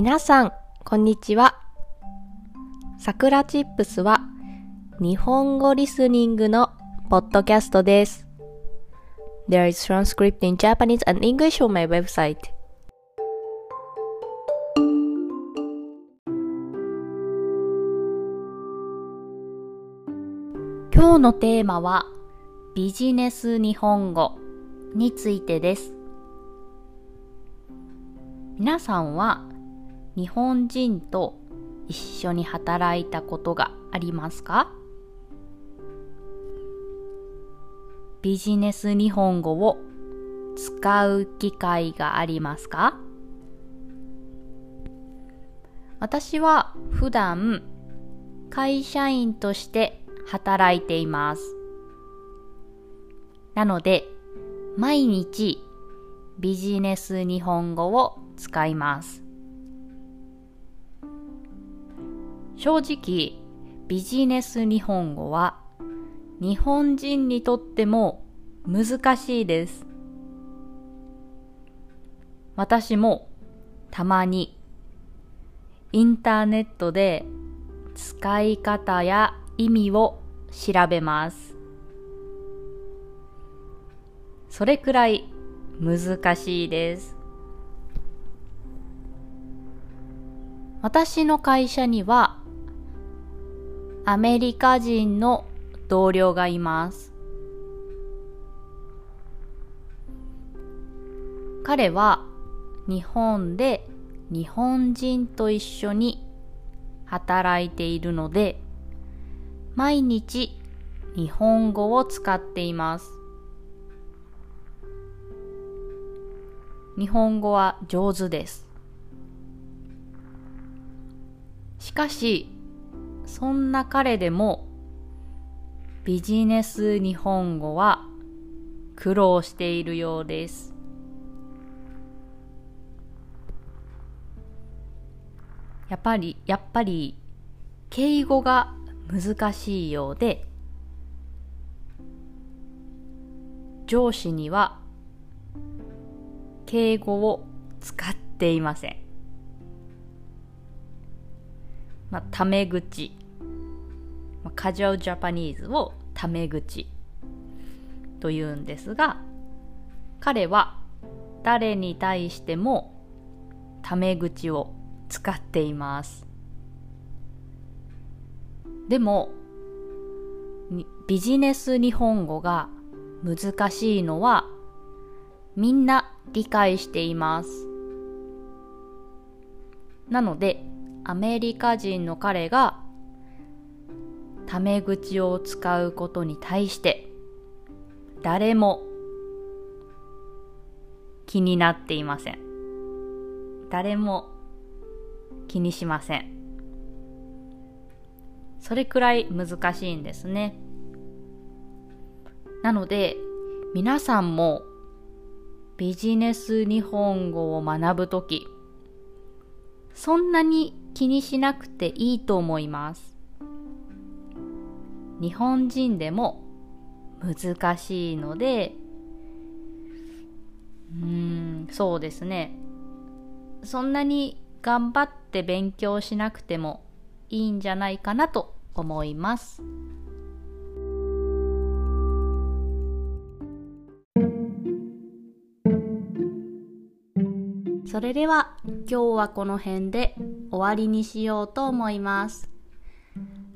皆さん、こんにちは。さくらチップスは日本語リスニングのポッドキャストです。There is transcript in Japanese and English on my website. 今日のテーマはビジネス日本語についてです。皆さんは日本人と一緒に働いたことがありますか？ビジネス日本語を使う機会がありますか？私は普段会社員として働いています。なので、毎日ビジネス日本語を使います。正直、ビジネス日本語は日本人にとっても難しいです。私もたまにインターネットで使い方や意味を調べます。それくらい難しいです。私の会社にはアメリカ人の同僚がいます。彼は日本で日本人と一緒に働いているので毎日日本語を使っています。日本語は上手です。しかし、そんな彼でもビジネス日本語は苦労しているようです。やっぱり、やっぱり、敬語が難しいようで、上司には敬語を使っていません。まあ、タメ口。まあカジュアルジャパニーズをタメ口と言うんですが、彼は誰に対してもタメ口を使っています。でも、ビジネス日本語が難しいのはみんな理解しています。なので、アメリカ人の彼がタメ口を使うことに対して誰も気になっていません。誰も気にしません。それくらい難しいんですね。なので皆さんもビジネス日本語を学ぶときそんなに気にしなくていいと思います。日本人でも難しいので、うん、そうですね。そんなに頑張って勉強しなくてもいいんじゃないかなと思います。それでは今日はこの辺で終わりにしようと思います。